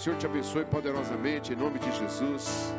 Senhor te abençoe poderosamente, em nome de Jesus.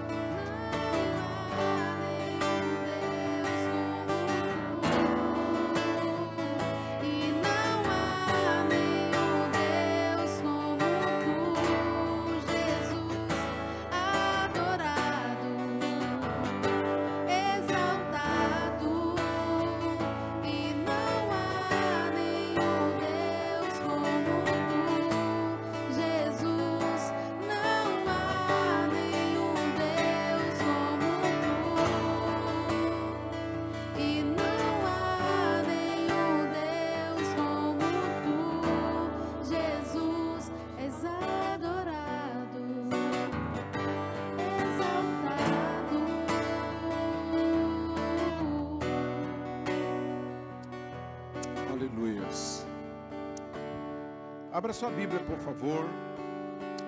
Sua Bíblia, por favor.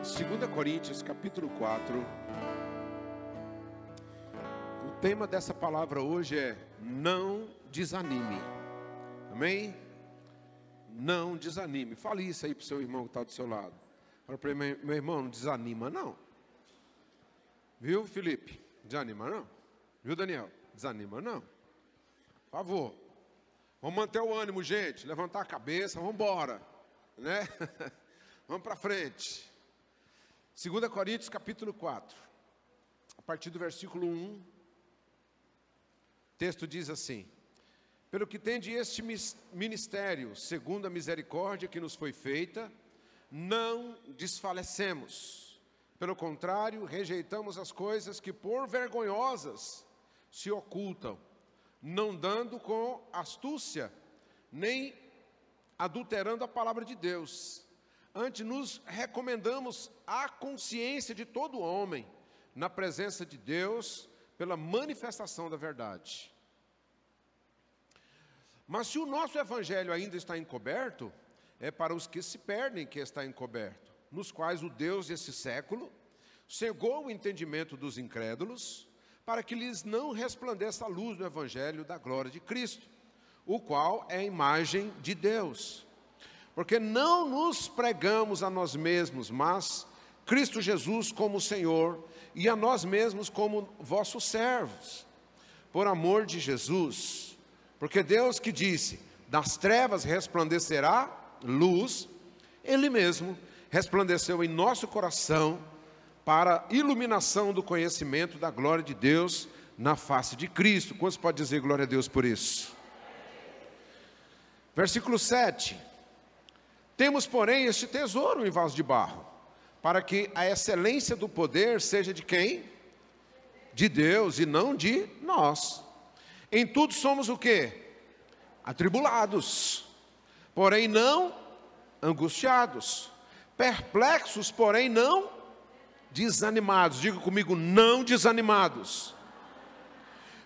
2 Coríntios, capítulo 4. O tema dessa palavra hoje é não desanime. Amém? Não desanime. Fale isso aí para o seu irmão que está do seu lado. Fala para ele, meu irmão, não desanima não. Viu, Felipe? Desanima não. Viu, Daniel? Desanima não. Por favor. Vamos manter o ânimo, gente. Levantar a cabeça, vamos embora. Né? vamos para frente. 2 Coríntios capítulo 4. A partir do versículo 1. O texto diz assim: Pelo que tende este ministério, segundo a misericórdia que nos foi feita, não desfalecemos. Pelo contrário, rejeitamos as coisas que por vergonhosas se ocultam não dando com astúcia, nem adulterando a palavra de Deus. Antes nos recomendamos a consciência de todo homem na presença de Deus pela manifestação da verdade. Mas se o nosso evangelho ainda está encoberto, é para os que se perdem que está encoberto, nos quais o Deus desse século cegou o entendimento dos incrédulos, para que lhes não resplandeça a luz do evangelho da glória de Cristo, o qual é a imagem de Deus. Porque não nos pregamos a nós mesmos, mas Cristo Jesus como Senhor e a nós mesmos como vossos servos, por amor de Jesus. Porque Deus que disse: das trevas resplandecerá luz, Ele mesmo resplandeceu em nosso coração para iluminação do conhecimento da glória de Deus na face de Cristo. Quantos pode dizer glória a Deus por isso? Versículo 7. Temos, porém, este tesouro em vaso de barro, para que a excelência do poder seja de quem? De Deus e não de nós. Em tudo somos o quê? Atribulados, porém não angustiados, perplexos, porém não desanimados. Diga comigo, não desanimados.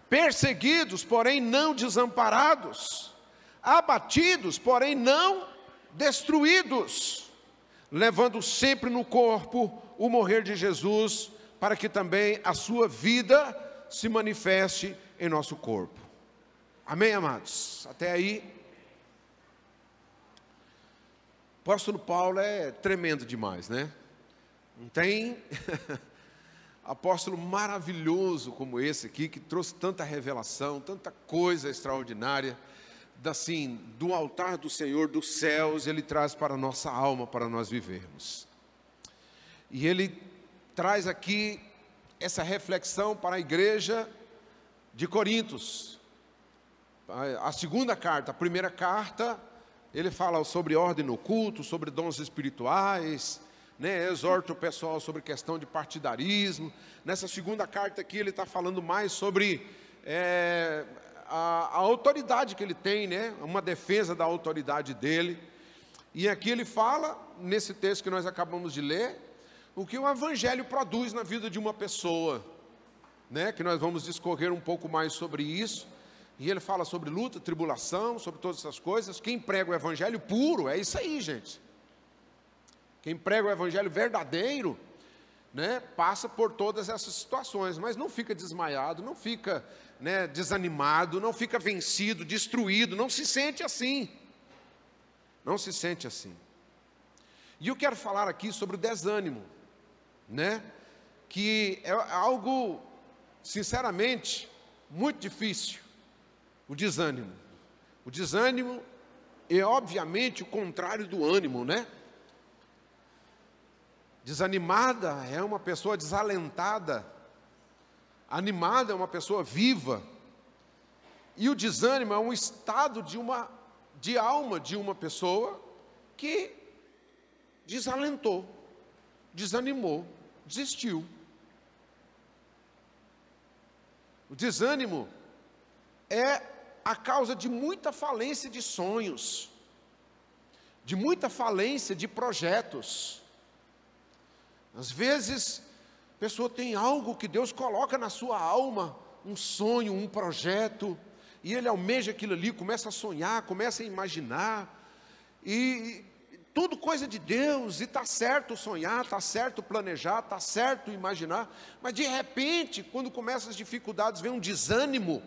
Perseguidos, porém não desamparados. Abatidos, porém não destruídos. Levando sempre no corpo o morrer de Jesus, para que também a sua vida se manifeste em nosso corpo. Amém, amados? Até aí. O apóstolo Paulo é tremendo demais, né? Não tem apóstolo maravilhoso como esse aqui, que trouxe tanta revelação, tanta coisa extraordinária, assim, do altar do Senhor dos céus, ele traz para a nossa alma, para nós vivermos. E ele traz aqui essa reflexão para a igreja de Corintos. A segunda carta, a primeira carta, ele fala sobre ordem no culto, sobre dons espirituais, né, exorta o pessoal sobre questão de partidarismo. Nessa segunda carta aqui, ele está falando mais sobre é, a, a, autoridade que ele tem, né, uma defesa da autoridade dele. E aqui ele fala, nesse texto que nós acabamos de ler, o que o Evangelho produz na vida de uma pessoa, né, que nós vamos discorrer um pouco mais sobre isso. E ele fala sobre luta, tribulação, sobre todas essas coisas. Quem prega o Evangelho puro, é isso aí, gente. Quem prega o evangelho verdadeiro, né, passa por todas essas situações, mas não fica desmaiado, não fica né, desanimado, não fica vencido, destruído, não se sente assim. Não se sente assim. E eu quero falar aqui sobre o desânimo. né? Que é algo, sinceramente, muito difícil. O desânimo. O desânimo é obviamente o contrário do ânimo, né? Desanimada é uma pessoa desalentada. Animada é uma pessoa viva. E o desânimo é um estado de uma de alma de uma pessoa que desalentou, desanimou, desistiu. O desânimo é a causa de muita falência de sonhos, de muita falência de projetos. Às vezes, pessoa tem algo que Deus coloca na sua alma, um sonho, um projeto, e ele almeja aquilo ali, começa a sonhar, começa a imaginar, e, e tudo coisa de Deus, e está certo sonhar, está certo planejar, está certo imaginar, mas de repente, quando começam as dificuldades, vem um desânimo,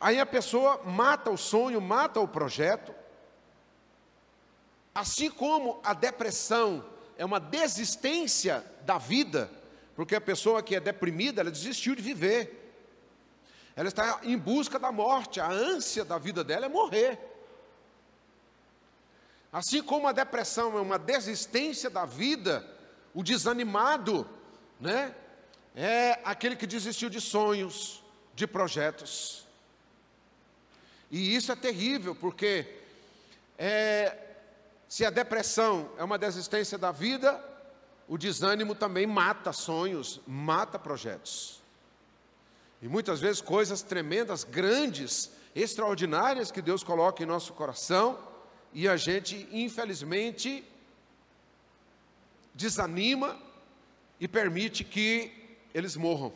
Aí a pessoa mata o sonho, mata o projeto. Assim como a depressão é uma desistência da vida, porque a pessoa que é deprimida, ela desistiu de viver. Ela está em busca da morte, a ânsia da vida dela é morrer. Assim como a depressão é uma desistência da vida, o desanimado, né, é aquele que desistiu de sonhos, de projetos. E isso é terrível, porque é, se a depressão é uma desistência da vida, o desânimo também mata sonhos, mata projetos. E muitas vezes coisas tremendas, grandes, extraordinárias que Deus coloca em nosso coração, e a gente, infelizmente, desanima e permite que eles morram.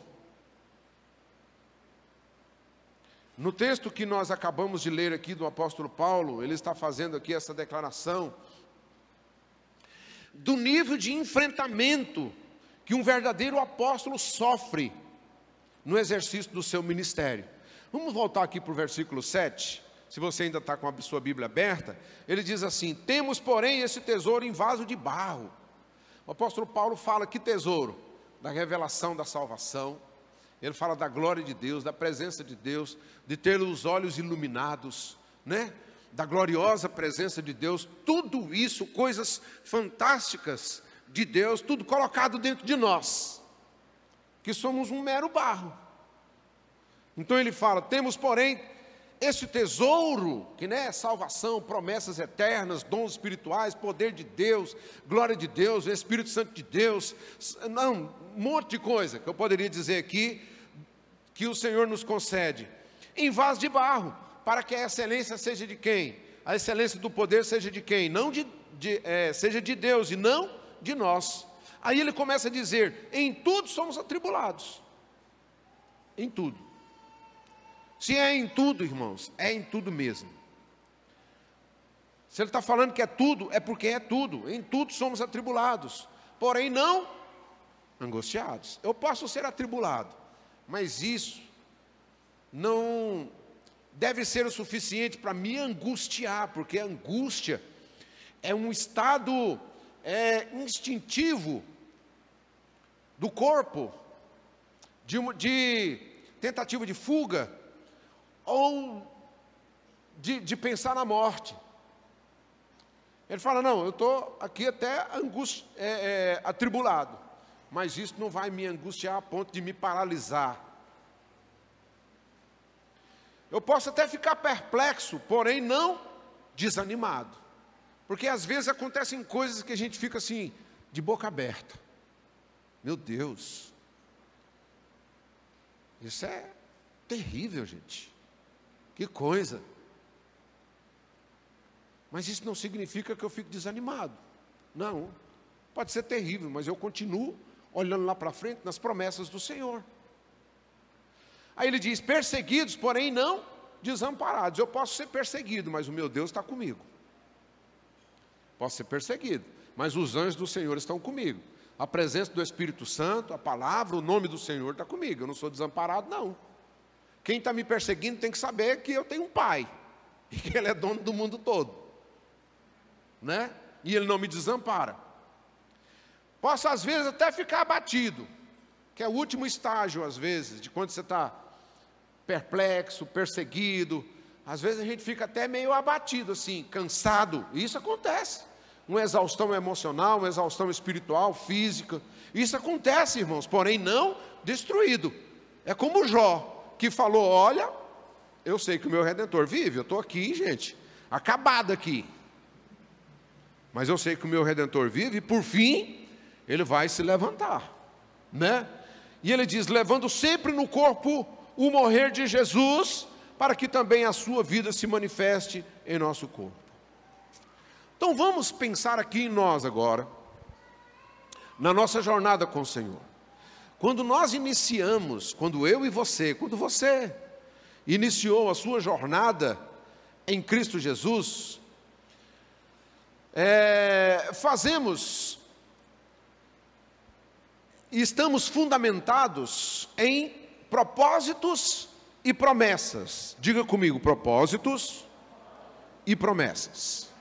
No texto que nós acabamos de ler aqui do apóstolo Paulo, ele está fazendo aqui essa declaração do nível de enfrentamento que um verdadeiro apóstolo sofre no exercício do seu ministério. Vamos voltar aqui para o versículo 7. Se você ainda está com a sua Bíblia aberta, ele diz assim: Temos, porém, esse tesouro em vaso de barro. O apóstolo Paulo fala que tesouro? Da revelação da salvação ele fala da glória de Deus, da presença de Deus, de ter os olhos iluminados, né? Da gloriosa presença de Deus, tudo isso, coisas fantásticas de Deus, tudo colocado dentro de nós, que somos um mero barro. Então ele fala: temos, porém, esse tesouro, que né, é salvação, promessas eternas, dons espirituais, poder de Deus, glória de Deus, Espírito Santo de Deus, não, um monte de coisa que eu poderia dizer aqui, que o Senhor nos concede em vaso de barro, para que a excelência seja de quem? A excelência do poder seja de quem? Não de, de é, seja de Deus e não de nós. Aí ele começa a dizer: em tudo somos atribulados. Em tudo. Se é em tudo, irmãos, é em tudo mesmo. Se ele está falando que é tudo, é porque é tudo. Em tudo somos atribulados. Porém, não angustiados. Eu posso ser atribulado, mas isso não deve ser o suficiente para me angustiar, porque a angústia é um estado é, instintivo do corpo, de, de, tentativa de fuga, ou de, de pensar na morte. Ele fala: Não, eu estou aqui até é, é, atribulado mas isso não vai me angustiar a ponto de me paralisar. Eu posso até ficar perplexo, porém não desanimado. Porque às vezes acontecem coisas que a gente fica assim, de boca aberta. Meu Deus. Isso é terrível, gente. Que coisa. Mas isso não significa que eu fico desanimado. Não. Pode ser terrível, mas eu continuo olhando lá para frente nas promessas do Senhor. Aí ele diz: perseguidos, porém não desamparados. Eu posso ser perseguido, mas o meu Deus está comigo. Posso ser perseguido, mas os anjos do Senhor estão comigo. A presença do Espírito Santo, a palavra, o nome do Senhor está comigo. Eu não sou desamparado, não. Quem está me perseguindo tem que saber que eu tenho um pai e que ele é dono do mundo todo, né? E ele não me desampara. Posso, às vezes, até ficar abatido, que é o último estágio, às vezes, de quando você está perplexo, perseguido. Às vezes a gente fica até meio abatido, assim, cansado. Isso acontece. Uma exaustão emocional, uma exaustão espiritual, física. Isso acontece, irmãos, porém não destruído. É como Jó, que falou: Olha, eu sei que o meu redentor vive, eu estou aqui, gente, acabado aqui. Mas eu sei que o meu redentor vive e por fim ele vai se levantar, né? E ele diz: levando sempre no corpo o morrer de Jesus, para que também a sua vida se manifeste em nosso corpo. Então vamos pensar aqui em nós agora, na nossa jornada com o Senhor. Quando nós iniciamos, quando eu e você, quando você iniciou a sua jornada em Cristo Jesus, é, fazemos e estamos fundamentados em propósitos e promessas. Diga comigo, propósitos e promessas.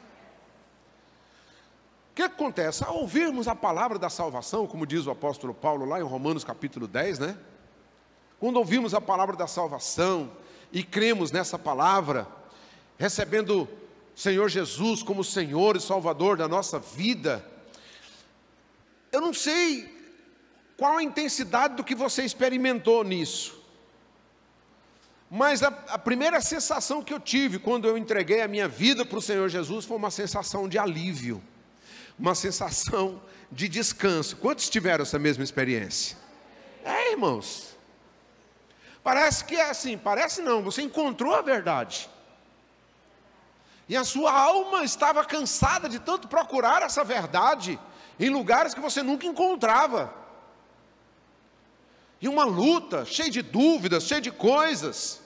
O que acontece? Ao ouvirmos a palavra da salvação, como diz o apóstolo Paulo lá em Romanos capítulo 10, né? Quando ouvimos a palavra da salvação e cremos nessa palavra, recebendo Senhor Jesus como Senhor e Salvador da nossa vida, eu não sei qual a intensidade do que você experimentou nisso? Mas a, a, primeira sensação que eu tive quando eu entreguei a minha vida para o Senhor Jesus foi uma sensação de alívio, uma sensação de descanso. Quantos tiveram essa mesma experiência? É, irmãos. Parece que é assim, parece não, você encontrou a verdade. E a sua alma estava cansada de tanto procurar essa verdade em lugares que você nunca encontrava e uma luta, cheia de dúvidas, cheia de coisas.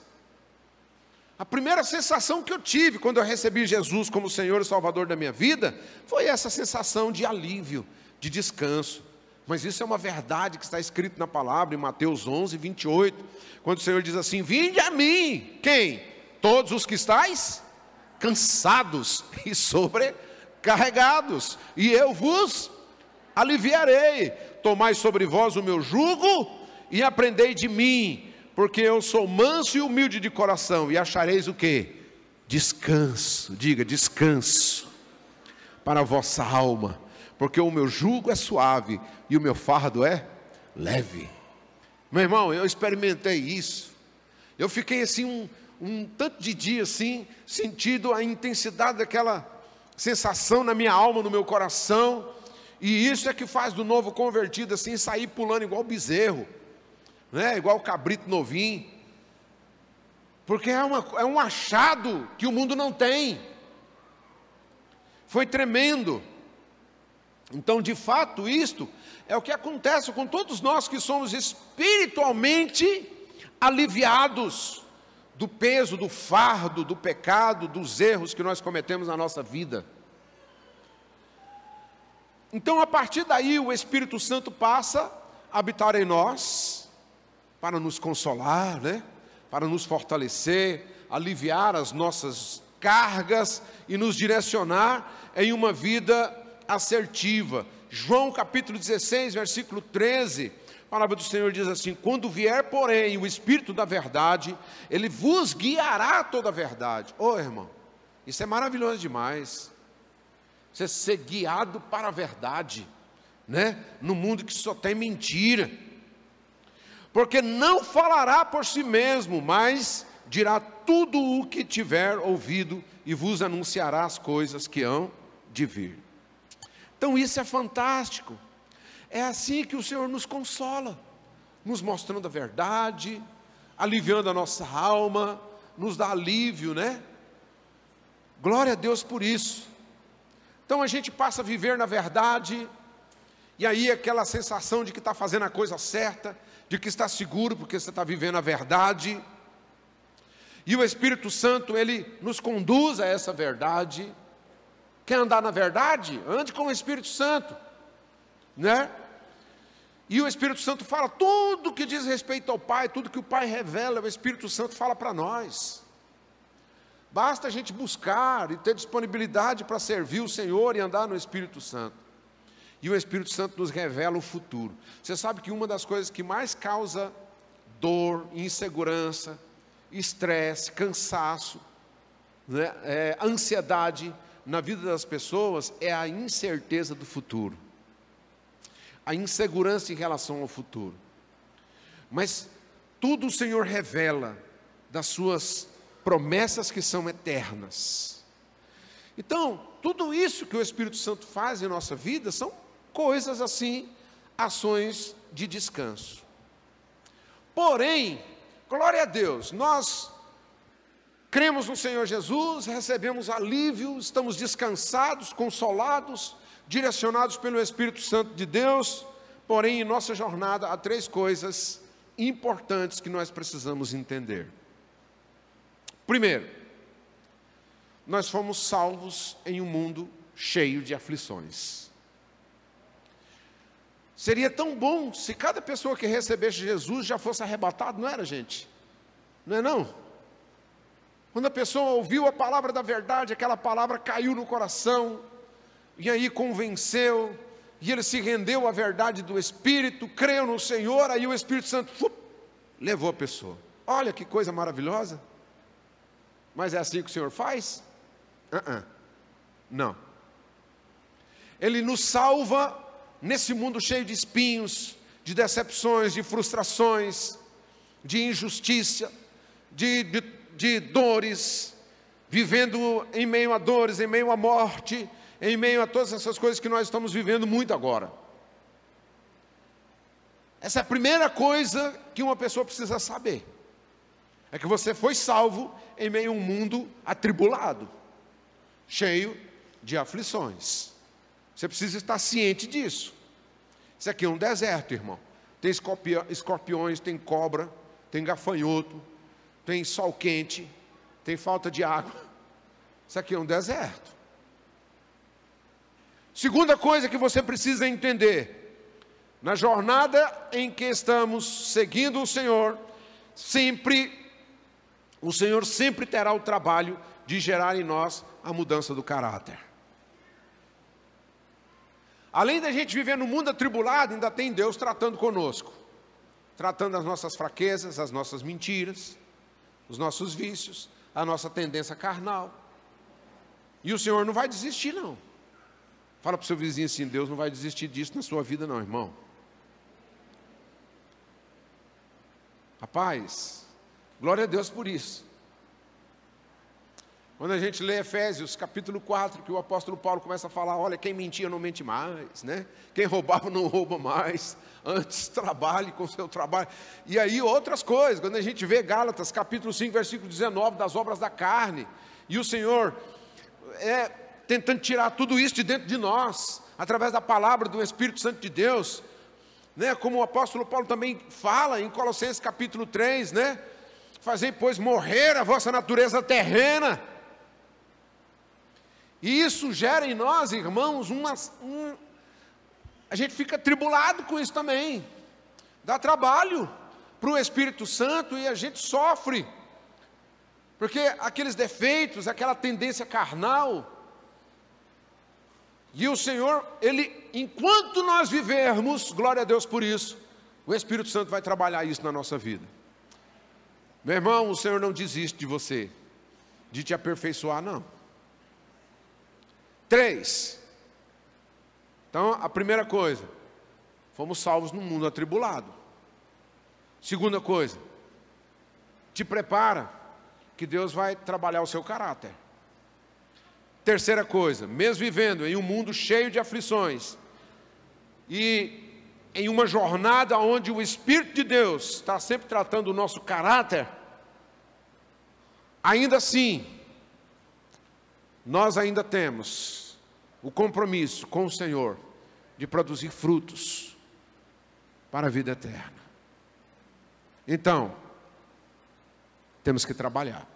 A primeira sensação que eu tive quando eu recebi Jesus como Senhor e Salvador da minha vida foi essa sensação de alívio, de descanso. Mas isso é uma verdade que está escrito na palavra em Mateus 11, 28, quando o Senhor diz assim: Vinde a mim, quem? Todos os que estáis cansados e sobrecarregados, e eu vos aliviarei. Tomai sobre vós o meu jugo e aprendei de mim, porque eu sou manso e humilde de coração, e achareis o que? Descanso, diga descanso para a vossa alma, porque o meu jugo é suave e o meu fardo é leve. Meu irmão, eu experimentei isso. Eu fiquei assim um, um tanto de dia assim, sentindo a intensidade daquela sensação na minha alma, no meu coração. E isso é que faz do novo convertido assim sair pulando igual bezerro né? igual o cabrito novinho. Porque é, uma, é um achado que o mundo não tem. Foi tremendo. Então, de fato, isto é o que acontece com todos nós que somos espiritualmente aliviados do peso, do fardo, do pecado, dos erros que nós cometemos na nossa vida. Então, a partir daí, o Espírito Santo passa a habitar em nós, para nos consolar, né? para nos fortalecer, aliviar as nossas cargas e nos direcionar em uma vida assertiva. João capítulo 16, versículo 13, a palavra do Senhor diz assim: Quando vier, porém, o Espírito da Verdade, ele vos guiará toda a verdade. Ô oh, irmão, isso é maravilhoso demais. Você ser guiado para a verdade, né? No mundo que só tem mentira porque não falará por si mesmo, mas dirá tudo o que tiver ouvido e vos anunciará as coisas que hão de vir. Então isso é fantástico. É assim que o Senhor nos consola, nos mostrando a verdade, aliviando a nossa alma, nos dá alívio, né? Glória a Deus por isso. Então a gente passa a viver na verdade, e aí aquela sensação de que está fazendo a coisa certa, de que está seguro porque você está vivendo a verdade. E o Espírito Santo, ele nos conduz a essa verdade. Quer andar na verdade? Ande com o Espírito Santo, né? E o Espírito Santo fala tudo que diz respeito ao Pai, tudo que o Pai revela, o Espírito Santo fala para nós. Basta a gente buscar e ter disponibilidade para servir o Senhor e andar no Espírito Santo. E o Espírito Santo nos revela o futuro. Você sabe que uma das coisas que mais causa dor, insegurança, estresse, cansaço, né, é, ansiedade na vida das pessoas é a incerteza do futuro, a insegurança em relação ao futuro. Mas tudo o Senhor revela das suas promessas que são eternas. Então, tudo isso que o Espírito Santo faz em nossa vida são coisas assim, ações de descanso. Porém, glória a Deus, nós cremos no Senhor Jesus, recebemos alívio, estamos descansados, consolados, direcionados pelo Espírito Santo de Deus. Porém, em nossa jornada há três coisas importantes que nós precisamos entender. Primeiro, nós fomos salvos em um mundo cheio de aflições. Seria tão bom se cada pessoa que recebesse Jesus já fosse arrebatado, não era, gente? Não é não? Quando a pessoa ouviu a palavra da verdade, aquela palavra caiu no coração, e aí convenceu, e ele se rendeu à verdade do Espírito, creu no Senhor, aí o Espírito Santo fup, levou a pessoa. Olha que coisa maravilhosa. Mas é assim que o Senhor faz? Uh -uh. Não. Ele nos salva nesse mundo cheio de espinhos, de decepções, de frustrações, de injustiça, de, de, de dores, vivendo em meio a dores, em meio à morte, em meio a todas essas coisas que nós estamos vivendo muito agora. Essa é a primeira coisa que uma pessoa precisa saber. É que você foi salvo em meio a um mundo atribulado, cheio de aflições. Você precisa estar ciente disso. Isso aqui é um deserto, irmão. Tem escorpiões, tem cobra, tem gafanhoto, tem sol quente, tem falta de água. Isso aqui é um deserto. Segunda coisa que você precisa entender: na jornada em que estamos seguindo o Senhor, sempre, o Senhor sempre terá o trabalho de gerar em nós a mudança do caráter. Além da gente viver no mundo atribulado, ainda tem Deus tratando conosco, tratando as nossas fraquezas, as nossas mentiras, os nossos vícios, a nossa tendência carnal. E o Senhor não vai desistir, não. Fala para o seu vizinho assim: Deus não vai desistir disso na sua vida, não, irmão. Rapaz, glória a Deus por isso. Quando a gente lê Efésios capítulo 4, que o apóstolo Paulo começa a falar: olha, quem mentia não mente mais, né? quem roubava não rouba mais, antes trabalhe com seu trabalho. E aí outras coisas, quando a gente vê Gálatas capítulo 5, versículo 19, das obras da carne, e o Senhor é tentando tirar tudo isso de dentro de nós, através da palavra do Espírito Santo de Deus, né? como o apóstolo Paulo também fala em Colossenses capítulo 3, né? Fazei, pois, morrer a vossa natureza terrena e isso gera em nós, irmãos, uma, um, a gente fica tribulado com isso também. Dá trabalho para o Espírito Santo e a gente sofre. Porque aqueles defeitos, aquela tendência carnal, e o Senhor, Ele, enquanto nós vivermos, glória a Deus por isso, o Espírito Santo vai trabalhar isso na nossa vida. Meu irmão, o Senhor não desiste de você, de te aperfeiçoar, não. Três. Então, a primeira coisa, fomos salvos no mundo atribulado. Segunda coisa, te prepara, que Deus vai trabalhar o seu caráter. Terceira coisa, mesmo vivendo em um mundo cheio de aflições e em uma jornada onde o Espírito de Deus está sempre tratando o nosso caráter, ainda assim, nós ainda temos o compromisso com o Senhor de produzir frutos para a vida eterna. Então, temos que trabalhar,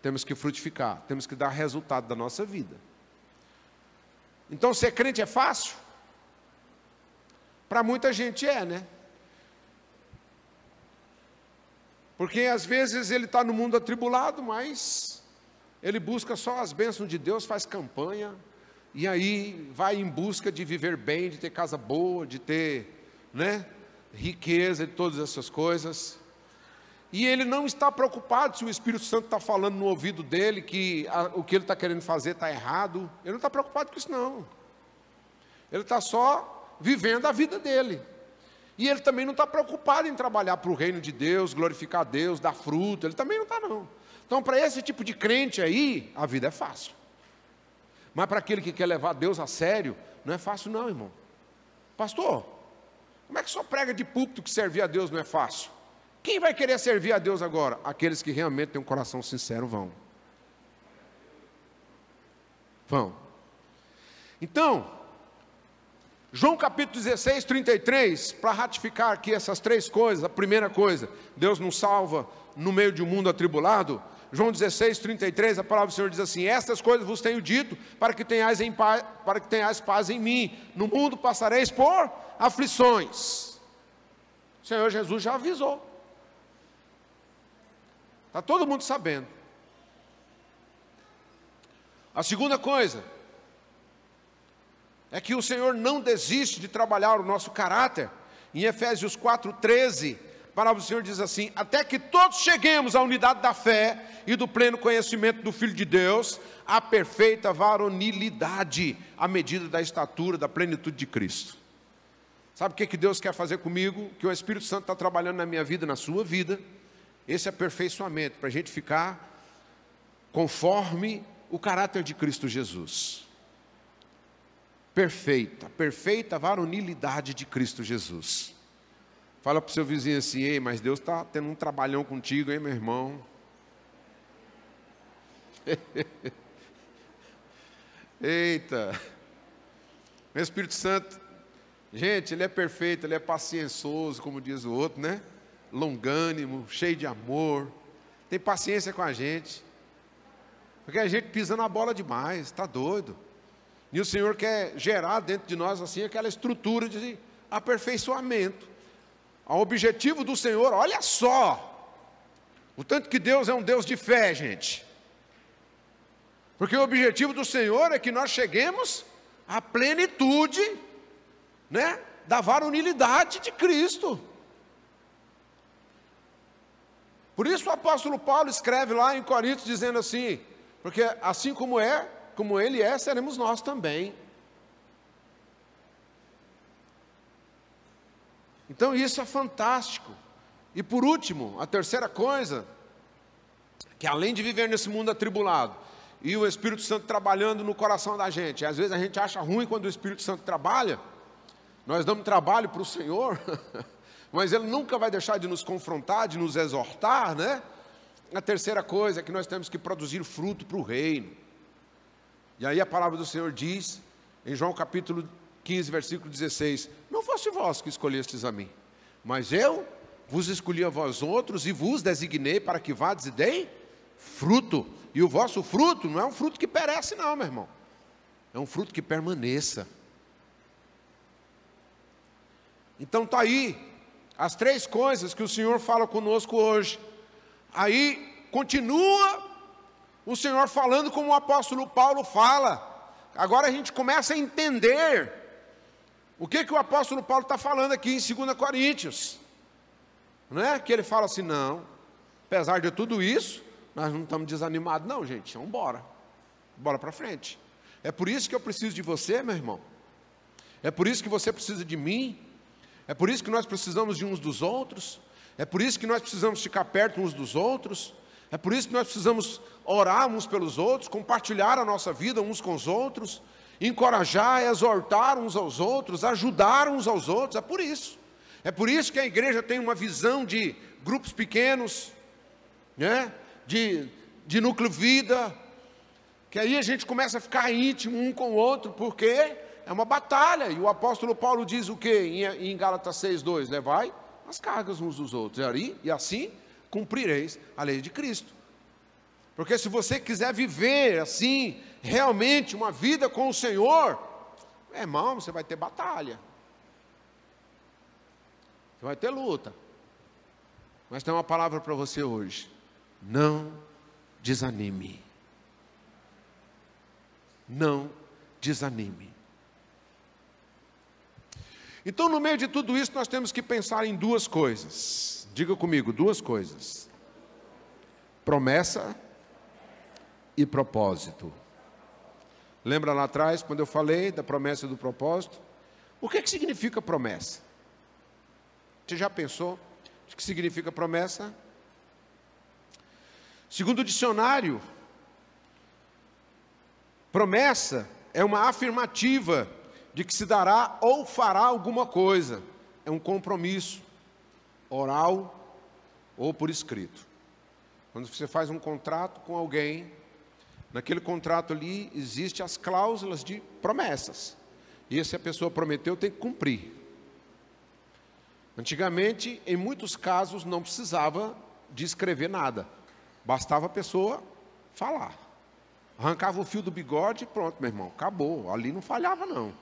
temos que frutificar, temos que dar resultado da nossa vida. Então, ser crente é fácil? Para muita gente é, né? Porque às vezes ele está no mundo atribulado, mas ele busca só as bênçãos de Deus, faz campanha, e aí vai em busca de viver bem, de ter casa boa, de ter, né, riqueza, de todas essas coisas. E ele não está preocupado se o Espírito Santo está falando no ouvido dele que a, o que ele está querendo fazer está errado. Ele não está preocupado com isso, não. Ele está só vivendo a vida dele. E ele também não está preocupado em trabalhar para o reino de Deus, glorificar Deus, dar fruto. Ele também não está, não. Então, para esse tipo de crente aí, a vida é fácil. Mas para aquele que quer levar Deus a sério, não é fácil, não, irmão. Pastor, como é que só prega de púlpito que servir a Deus não é fácil? Quem vai querer servir a Deus agora? Aqueles que realmente têm um coração sincero vão. Vão. Então, João capítulo 16, 33, para ratificar aqui essas três coisas, a primeira coisa, Deus nos salva no meio de um mundo atribulado. João 16, 33, a palavra do Senhor diz assim: Estas coisas vos tenho dito, para que tenhais, em paz, para que tenhais paz em mim. No mundo passareis por aflições. O Senhor Jesus já avisou. Está todo mundo sabendo. A segunda coisa, é que o Senhor não desiste de trabalhar o nosso caráter. Em Efésios 4,13, a palavra do Senhor diz assim: Até que todos cheguemos à unidade da fé e do pleno conhecimento do Filho de Deus, à perfeita varonilidade, à medida da estatura, da plenitude de Cristo. Sabe o que, que Deus quer fazer comigo? Que o Espírito Santo está trabalhando na minha vida, na sua vida. Esse aperfeiçoamento, para a gente ficar conforme o caráter de Cristo Jesus perfeita, perfeita varonilidade de Cristo Jesus. Fala para o seu vizinho assim, ei, mas Deus está tendo um trabalhão contigo, hein, meu irmão? Eita, o Espírito Santo, gente, ele é perfeito, ele é paciencioso, como diz o outro, né? Longânimo, cheio de amor, tem paciência com a gente, porque a gente pisa na bola demais, está doido. E o Senhor quer gerar dentro de nós assim aquela estrutura de aperfeiçoamento. O objetivo do Senhor, olha só, o tanto que Deus é um Deus de fé, gente. Porque o objetivo do Senhor é que nós cheguemos à plenitude, né, da varonilidade de Cristo. Por isso o apóstolo Paulo escreve lá em Coríntios dizendo assim: porque assim como é como Ele é, seremos nós também. Então isso é fantástico. E por último, a terceira coisa, que além de viver nesse mundo atribulado, e o Espírito Santo trabalhando no coração da gente, às vezes a gente acha ruim quando o Espírito Santo trabalha, nós damos trabalho para o Senhor, mas Ele nunca vai deixar de nos confrontar, de nos exortar, né? A terceira coisa é que nós temos que produzir fruto para o reino. E aí a palavra do Senhor diz, em João capítulo 15, versículo 16: Não fosse vós que escolhestes a mim, mas eu vos escolhi a vós outros e vos designei para que vades e deem fruto. E o vosso fruto não é um fruto que perece, não, meu irmão. É um fruto que permaneça. Então está aí as três coisas que o Senhor fala conosco hoje. Aí continua o Senhor falando como o apóstolo Paulo fala. Agora a gente começa a entender o que, que o apóstolo Paulo está falando aqui em 2 Coríntios. Não é que ele fala assim, não, apesar de tudo isso, nós não estamos desanimados, não, gente, vamos embora. Bora para frente. É por isso que eu preciso de você, meu irmão. É por isso que você precisa de mim. É por isso que nós precisamos de uns dos outros. É por isso que nós precisamos ficar perto uns dos outros. É por isso que nós precisamos orar uns pelos outros, compartilhar a nossa vida uns com os outros, encorajar, exortar uns aos outros, ajudar uns aos outros. É por isso. É por isso que a igreja tem uma visão de grupos pequenos, né? de, de núcleo vida, que aí a gente começa a ficar íntimo um com o outro, porque é uma batalha. E o apóstolo Paulo diz o que em, em Gálatas 6,2? Levai as cargas uns dos outros. E, e assim cumprireis a lei de Cristo. Porque se você quiser viver assim, realmente uma vida com o Senhor, irmão, você vai ter batalha. Você vai ter luta. Mas tem uma palavra para você hoje. Não desanime. Não desanime. Então, no meio de tudo isso, nós temos que pensar em duas coisas. Diga comigo, duas coisas: promessa e propósito. Lembra lá atrás, quando eu falei da promessa e do propósito? O que, que significa promessa? Você já pensou? O que significa promessa? Segundo o dicionário, promessa é uma afirmativa de que se dará ou fará alguma coisa. É um compromisso oral ou por escrito. Quando você faz um contrato com alguém, naquele contrato ali existem as cláusulas de promessas. E se a pessoa prometeu, tem que cumprir. Antigamente, em muitos casos, não precisava de escrever nada. Bastava a pessoa falar. Arrancava o fio do bigode e pronto, meu irmão, acabou. Ali não falhava, não.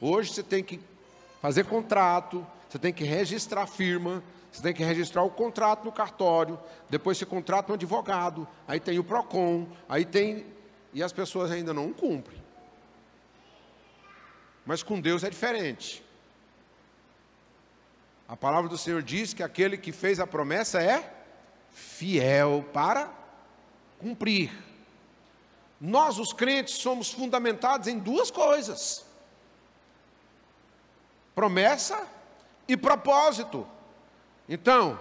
Hoje você tem que fazer contrato, você tem que registrar firma, você tem que registrar o contrato no cartório, depois você contrata um advogado, aí tem o PROCON, aí tem. E as pessoas ainda não cumprem. Mas com Deus é diferente. A palavra do Senhor diz que aquele que fez a promessa é fiel para cumprir. Nós, os crentes, somos fundamentados em duas coisas promessa e propósito. Então,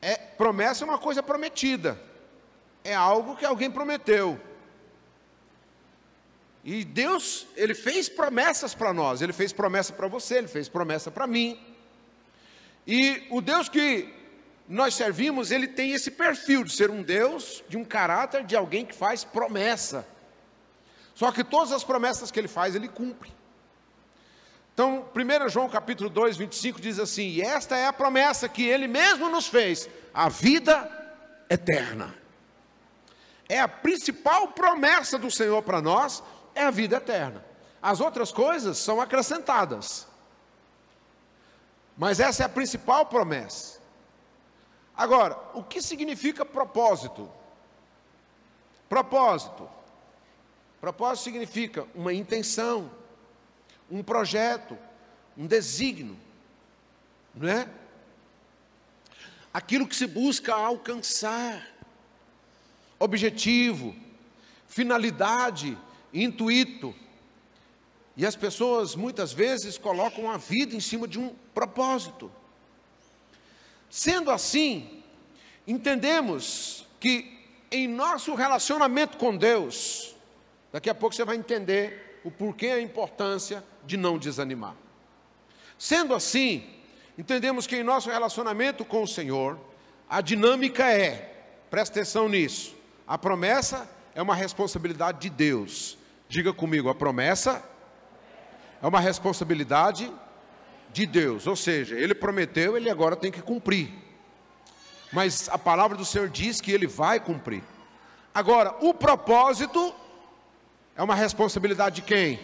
é, promessa é uma coisa prometida, é algo que alguém prometeu. E Deus, Ele fez promessas para nós, Ele fez promessa para você, Ele fez promessa para mim. E o Deus que nós servimos, Ele tem esse perfil de ser um Deus, de um caráter de alguém que faz promessa. Só que todas as promessas que Ele faz, Ele cumpre. Então, 1 João capítulo 2, 25 diz assim: E esta é a promessa que ele mesmo nos fez, a vida eterna. É a principal promessa do Senhor para nós, é a vida eterna. As outras coisas são acrescentadas. Mas essa é a principal promessa. Agora, o que significa propósito? Propósito. Propósito significa uma intenção, um projeto, um desígnio, não é? Aquilo que se busca alcançar, objetivo, finalidade, intuito. E as pessoas muitas vezes colocam a vida em cima de um propósito. Sendo assim, entendemos que em nosso relacionamento com Deus, daqui a pouco você vai entender o porquê a importância de não desanimar. Sendo assim, entendemos que em nosso relacionamento com o Senhor, a dinâmica é, presta atenção nisso, a promessa é uma responsabilidade de Deus. Diga comigo, a promessa é uma responsabilidade de Deus, ou seja, Ele prometeu, Ele agora tem que cumprir. Mas a palavra do Senhor diz que Ele vai cumprir. Agora, o propósito é uma responsabilidade de quem?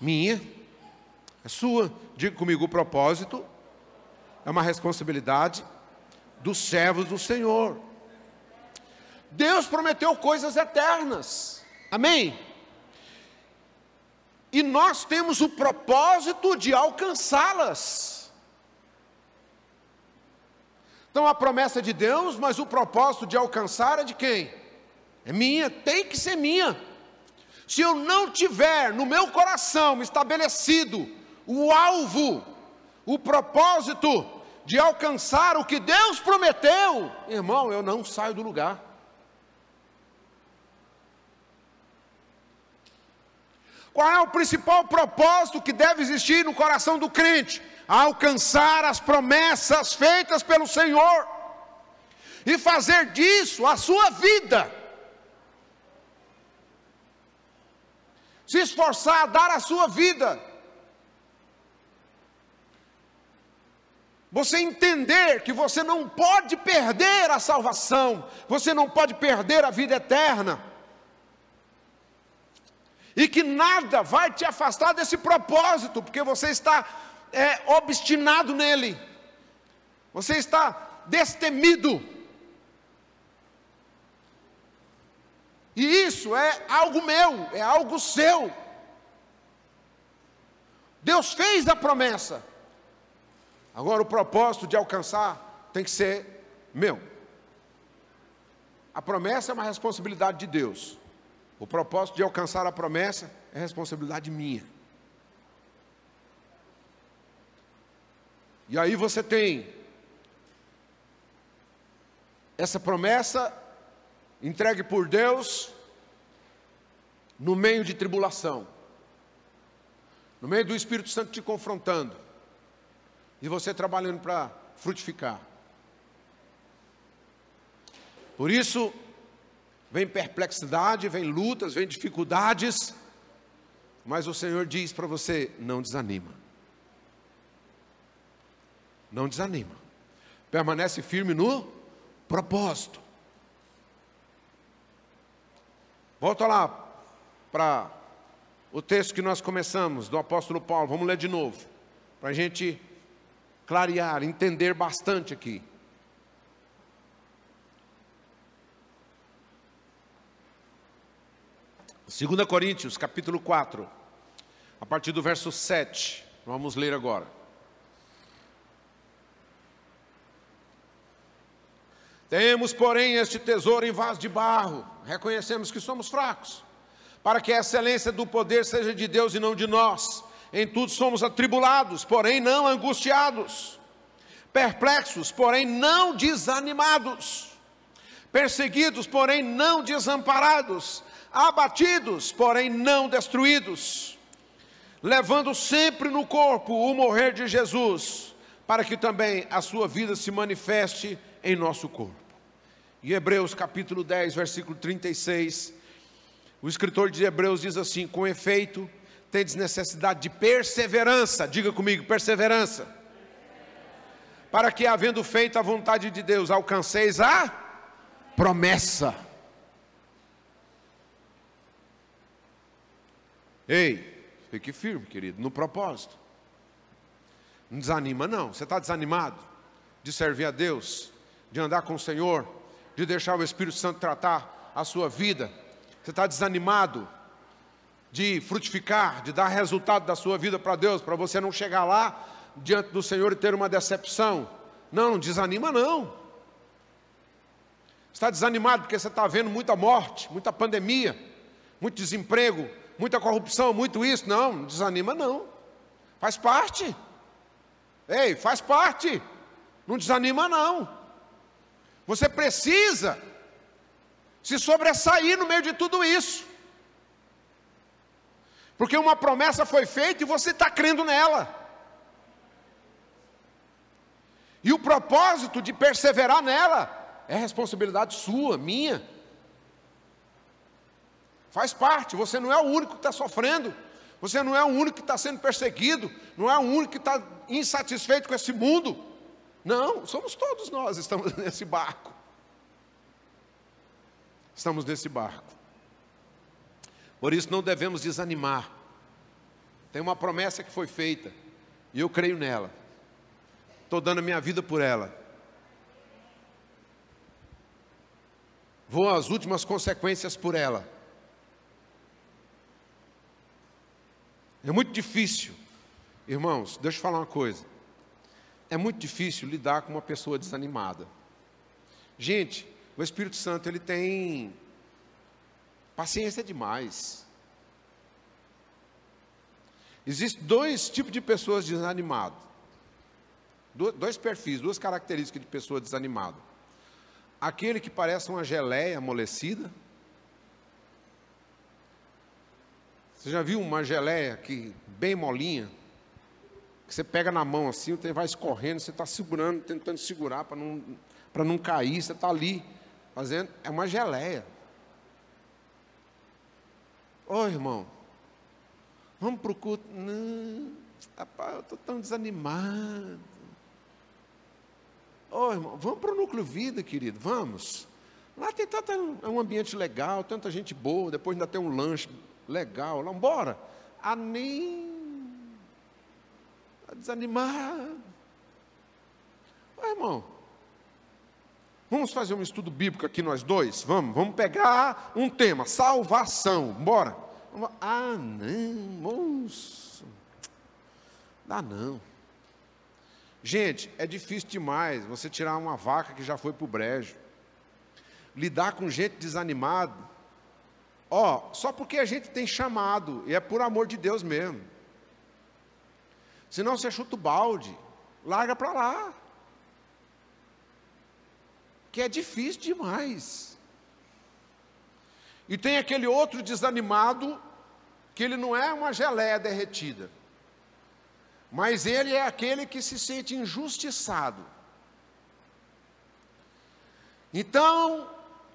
Minha, é sua. Diga comigo: o propósito é uma responsabilidade dos servos do Senhor. Deus prometeu coisas eternas, amém? E nós temos o propósito de alcançá-las. Então a promessa de Deus, mas o propósito de alcançar é de quem? É minha, tem que ser minha. Se eu não tiver no meu coração estabelecido o alvo, o propósito de alcançar o que Deus prometeu, irmão, eu não saio do lugar. Qual é o principal propósito que deve existir no coração do crente? Alcançar as promessas feitas pelo Senhor e fazer disso a sua vida. Se esforçar a dar a sua vida. Você entender que você não pode perder a salvação, você não pode perder a vida eterna, e que nada vai te afastar desse propósito, porque você está é, obstinado nele, você está destemido. E isso é algo meu, é algo seu. Deus fez a promessa. Agora o propósito de alcançar tem que ser meu. A promessa é uma responsabilidade de Deus. O propósito de alcançar a promessa é responsabilidade minha. E aí você tem essa promessa entregue por Deus no meio de tribulação, no meio do Espírito Santo te confrontando, e você trabalhando para frutificar. Por isso, vem perplexidade, vem lutas, vem dificuldades, mas o Senhor diz para você: não desanima. Não desanima. Permanece firme no propósito. Volta lá para o texto que nós começamos, do apóstolo Paulo. Vamos ler de novo, para a gente clarear, entender bastante aqui. Segunda Coríntios, capítulo 4, a partir do verso 7. Vamos ler agora. Temos, porém, este tesouro em vaso de barro, reconhecemos que somos fracos, para que a excelência do poder seja de Deus e não de nós. Em tudo somos atribulados, porém não angustiados, perplexos, porém não desanimados, perseguidos, porém não desamparados, abatidos, porém não destruídos, levando sempre no corpo o morrer de Jesus, para que também a sua vida se manifeste em nosso corpo. Em Hebreus capítulo 10, versículo 36, o escritor de Hebreus diz assim: com efeito, tendes necessidade de perseverança, diga comigo, perseverança, para que, havendo feito a vontade de Deus, alcanceis a promessa. Ei, fique firme, querido, no propósito. Não desanima, não. Você está desanimado de servir a Deus, de andar com o Senhor? De deixar o Espírito Santo tratar a sua vida, você está desanimado de frutificar, de dar resultado da sua vida para Deus, para você não chegar lá diante do Senhor e ter uma decepção. Não, não desanima não. Está desanimado porque você está vendo muita morte, muita pandemia, muito desemprego, muita corrupção, muito isso. Não, não desanima não. Faz parte. Ei, faz parte. Não desanima não. Você precisa se sobressair no meio de tudo isso. Porque uma promessa foi feita e você está crendo nela. E o propósito de perseverar nela é responsabilidade sua, minha. Faz parte, você não é o único que está sofrendo, você não é o único que está sendo perseguido, não é o único que está insatisfeito com esse mundo. Não, somos todos nós, estamos nesse barco. Estamos nesse barco. Por isso não devemos desanimar. Tem uma promessa que foi feita, e eu creio nela. Estou dando a minha vida por ela. Vou às últimas consequências por ela. É muito difícil, irmãos, deixa eu falar uma coisa é muito difícil lidar com uma pessoa desanimada. Gente, o Espírito Santo ele tem paciência demais. Existem dois tipos de pessoas desanimadas. Dois perfis, duas características de pessoa desanimada. Aquele que parece uma geleia amolecida. Você já viu uma geleia que bem molinha? Que você pega na mão assim, o vai escorrendo, você está segurando, tentando segurar para não, não cair, você está ali fazendo, é uma geleia. Ô irmão, vamos para o culto. Não, rapaz, eu estou tão desanimado. Ô irmão, vamos para o núcleo vida, querido, vamos. Lá tem tanto, é um ambiente legal, tanta gente boa, depois ainda tem um lanche legal, lá, bora. Ah, nem desanimado. Ô, irmão, Vamos fazer um estudo bíblico aqui nós dois? Vamos, vamos pegar um tema, salvação. Bora. Ah, não, moço. Dá não. Gente, é difícil demais você tirar uma vaca que já foi para o brejo. Lidar com gente desanimada. Ó, só porque a gente tem chamado, e é por amor de Deus mesmo. Senão você chuta o balde, larga para lá que é difícil demais. E tem aquele outro desanimado, que ele não é uma geleia derretida, mas ele é aquele que se sente injustiçado. Então,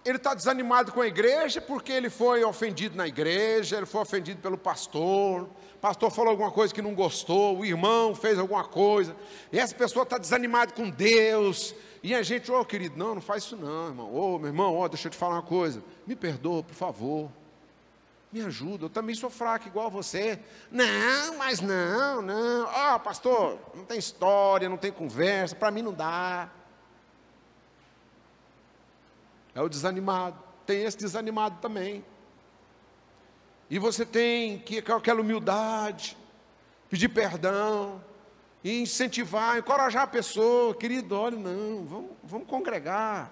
ele está desanimado com a igreja porque ele foi ofendido na igreja, ele foi ofendido pelo pastor, o pastor falou alguma coisa que não gostou, o irmão fez alguma coisa, e essa pessoa está desanimada com Deus, e a gente, ô oh, querido, não, não faz isso não, irmão. Ô, oh, meu irmão, oh, deixa eu te falar uma coisa. Me perdoa, por favor. Me ajuda, eu também sou fraco igual você. Não, mas não, não. Ó, oh, pastor, não tem história, não tem conversa, para mim não dá. É o desanimado. Tem esse desanimado também. E você tem que, com aquela humildade, pedir perdão, incentivar, encorajar a pessoa, querido, olha, não, vamos, vamos congregar,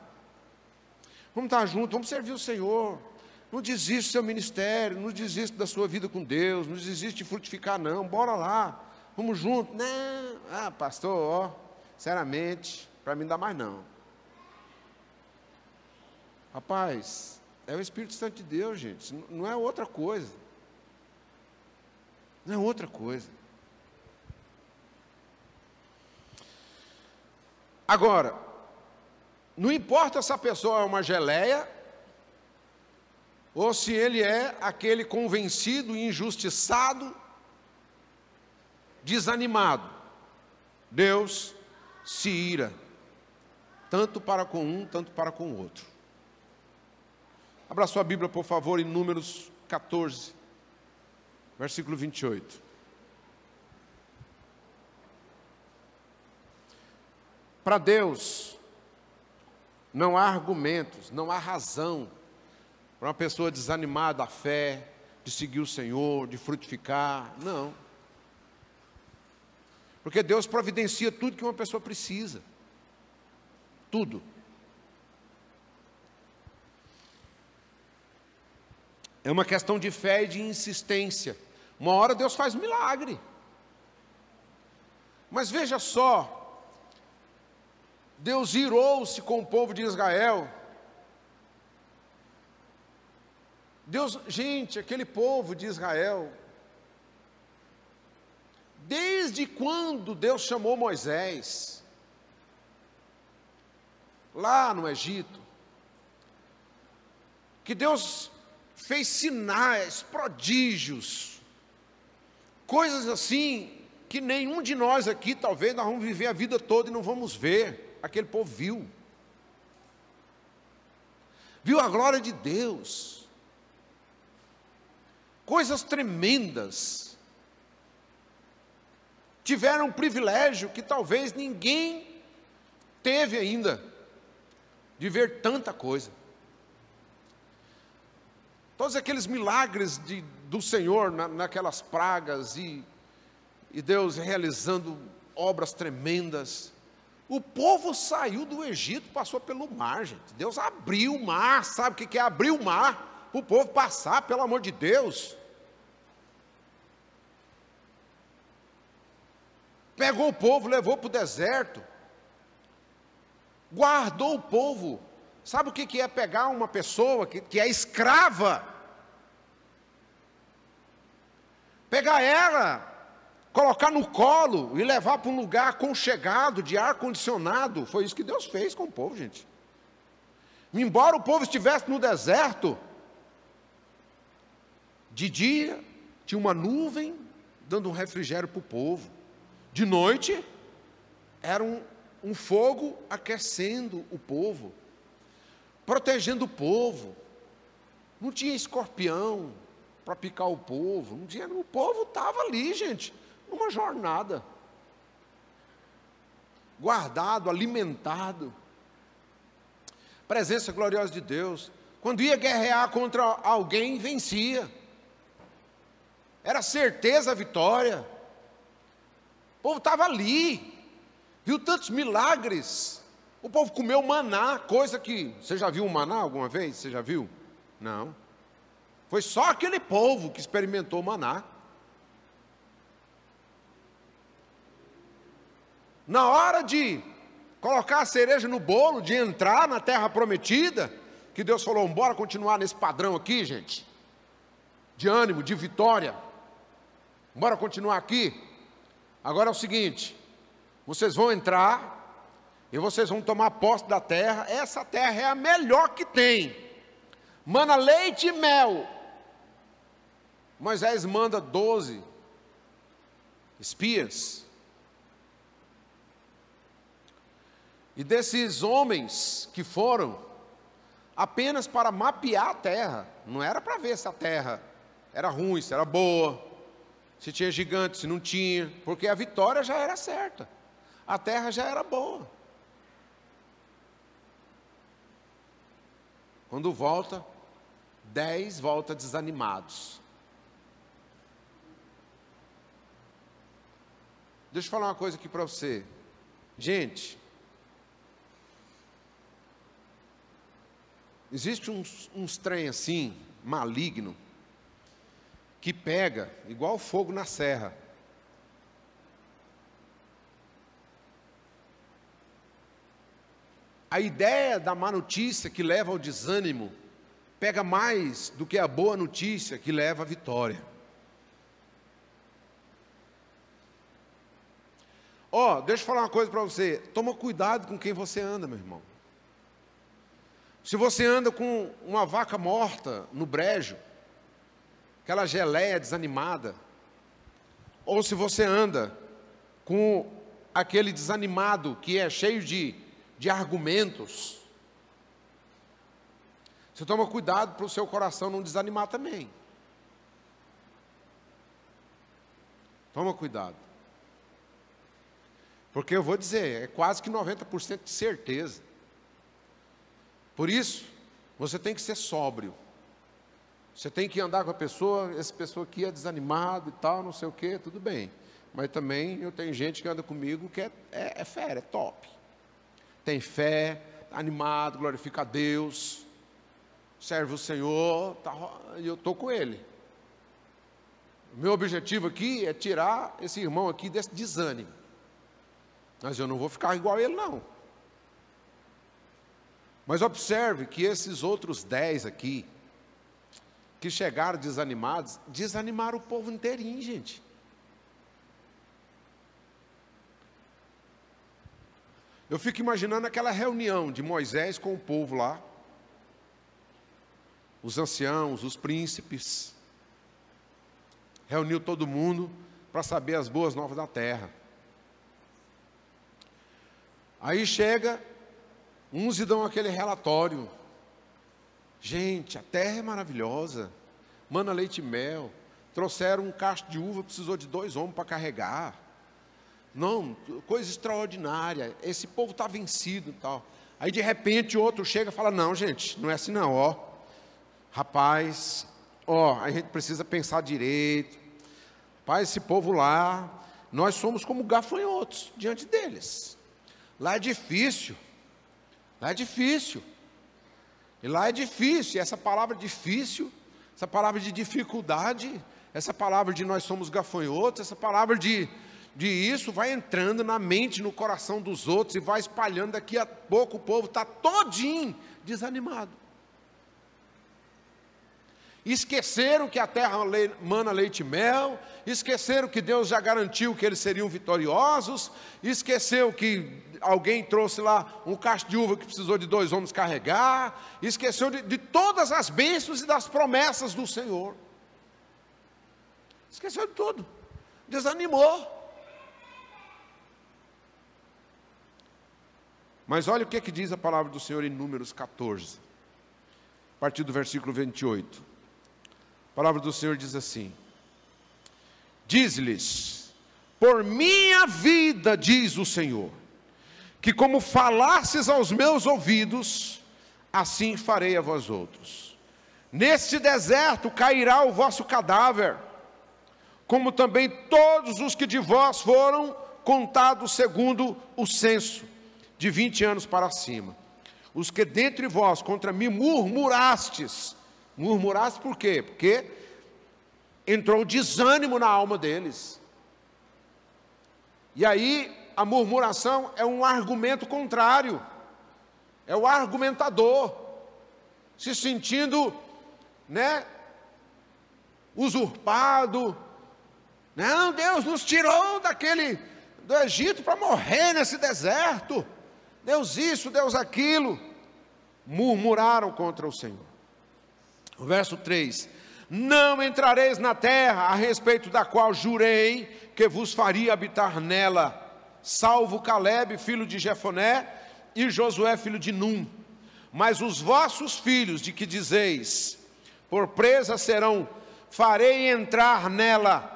vamos estar juntos, vamos servir o Senhor. Não desista do seu ministério, não desista da sua vida com Deus, não desista de frutificar, não, bora lá, vamos juntos. Não, ah, pastor, ó, sinceramente, para mim não dá mais não. Rapaz, é o Espírito Santo de Deus, gente, não é outra coisa. Não é outra coisa. Agora, não importa se a pessoa é uma geleia ou se ele é aquele convencido, injustiçado, desanimado. Deus se ira, tanto para com um, tanto para com o outro. Abra sua Bíblia, por favor, em Números 14, versículo 28. Para Deus, não há argumentos, não há razão para uma pessoa desanimada da fé, de seguir o Senhor, de frutificar. Não. Porque Deus providencia tudo que uma pessoa precisa. Tudo. É uma questão de fé e de insistência. Uma hora Deus faz milagre. Mas veja só, Deus irou-se com o povo de Israel. Deus, gente, aquele povo de Israel, desde quando Deus chamou Moisés, lá no Egito, que Deus fez sinais, prodígios, coisas assim, que nenhum de nós aqui, talvez, nós vamos viver a vida toda e não vamos ver aquele povo viu. Viu a glória de Deus. Coisas tremendas. Tiveram um privilégio que talvez ninguém teve ainda, de ver tanta coisa. Todos aqueles milagres de, do Senhor na, naquelas pragas e, e Deus realizando obras tremendas. O povo saiu do Egito, passou pelo mar, gente. Deus abriu o mar, sabe o que é abrir o mar? Para o povo passar, pelo amor de Deus. Pegou o povo, levou para o deserto, guardou o povo. Sabe o que é pegar uma pessoa que, é escrava? Pegar ela colocar no colo e levar para um lugar aconchegado, de ar condicionado. Foi isso que Deus fez com o povo, gente. Embora o povo estivesse no deserto, de dia tinha uma nuvem dando um refrigério para o povo. De noite era um, um fogo aquecendo o povo, protegendo o povo. Não tinha escorpião para picar o povo, não tinha, o povo estava ali, gente uma jornada. Guardado, alimentado. presença gloriosa de Deus. Quando ia guerrear contra alguém, vencia. Era certeza a vitória. O povo estava ali, viu tantos milagres. O povo comeu maná, coisa que. Você já viu um maná alguma vez? Você já viu? Não. Foi só aquele povo que experimentou o maná. Na hora de colocar a cereja no bolo, de entrar na terra prometida, que Deus falou: bora continuar nesse padrão aqui, gente, de ânimo, de vitória, bora continuar aqui. Agora é o seguinte: vocês vão entrar e vocês vão tomar posse da terra, essa terra é a melhor que tem, mana leite e mel. Moisés manda doze espias. E desses homens que foram, apenas para mapear a terra, não era para ver se a terra era ruim, se era boa, se tinha gigante, se não tinha, porque a vitória já era certa, a terra já era boa. Quando volta, dez volta desanimados. Deixa eu falar uma coisa aqui para você. Gente, Existe uns, uns trem assim, maligno, que pega igual fogo na serra. A ideia da má notícia que leva ao desânimo pega mais do que a boa notícia que leva à vitória. Ó, oh, deixa eu falar uma coisa para você. Toma cuidado com quem você anda, meu irmão. Se você anda com uma vaca morta no brejo, aquela geleia desanimada, ou se você anda com aquele desanimado que é cheio de, de argumentos, você toma cuidado para o seu coração não desanimar também. Toma cuidado. Porque eu vou dizer, é quase que 90% de certeza por isso, você tem que ser sóbrio. Você tem que andar com a pessoa, essa pessoa aqui é desanimado e tal, não sei o quê, tudo bem. Mas também eu tenho gente que anda comigo que é, é, é fera, é top. Tem fé, animado, glorifica a Deus, serve o Senhor, tá, e eu estou com ele. Meu objetivo aqui é tirar esse irmão aqui desse desânimo. Mas eu não vou ficar igual a ele, não. Mas observe que esses outros dez aqui, que chegaram desanimados, desanimaram o povo inteirinho, gente. Eu fico imaginando aquela reunião de Moisés com o povo lá, os anciãos, os príncipes, reuniu todo mundo para saber as boas novas da terra. Aí chega Uns e dão aquele relatório. Gente, a terra é maravilhosa. Mana leite e mel. Trouxeram um cacho de uva, precisou de dois homens para carregar. Não, coisa extraordinária. Esse povo está vencido tal. Aí de repente outro chega e fala: Não, gente, não é assim não, ó. Rapaz, ó, a gente precisa pensar direito. Pai, esse povo lá, nós somos como gafanhotos diante deles. Lá é difícil. Lá é difícil. E lá é difícil. E essa palavra difícil, essa palavra de dificuldade, essa palavra de nós somos gafanhotos, essa palavra de, de isso vai entrando na mente, no coração dos outros e vai espalhando. Daqui a pouco o povo está todinho desanimado. Esqueceram que a terra mana leite e mel, esqueceram que Deus já garantiu que eles seriam vitoriosos, esqueceu que alguém trouxe lá um cacho de uva que precisou de dois homens carregar, esqueceu de, de todas as bênçãos e das promessas do Senhor. Esqueceu de tudo, desanimou. Mas olha o que, é que diz a palavra do Senhor em Números 14, a partir do versículo 28. A palavra do Senhor diz assim: Diz-lhes, por minha vida, diz o Senhor, que como falasses aos meus ouvidos, assim farei a vós outros. Neste deserto cairá o vosso cadáver, como também todos os que de vós foram contados segundo o censo, de vinte anos para cima. Os que dentre vós contra mim murmurastes, murmurastes por quê? Porque entrou desânimo na alma deles. E aí a murmuração é um argumento contrário, é o argumentador, se sentindo, né, usurpado. Não, Deus nos tirou daquele do Egito para morrer nesse deserto. Deus isso, Deus aquilo. Murmuraram contra o Senhor. O verso 3: Não entrareis na terra a respeito da qual jurei que vos faria habitar nela, salvo Caleb, filho de Jefoné, e Josué, filho de Num. Mas os vossos filhos, de que dizeis, por presa serão, farei entrar nela,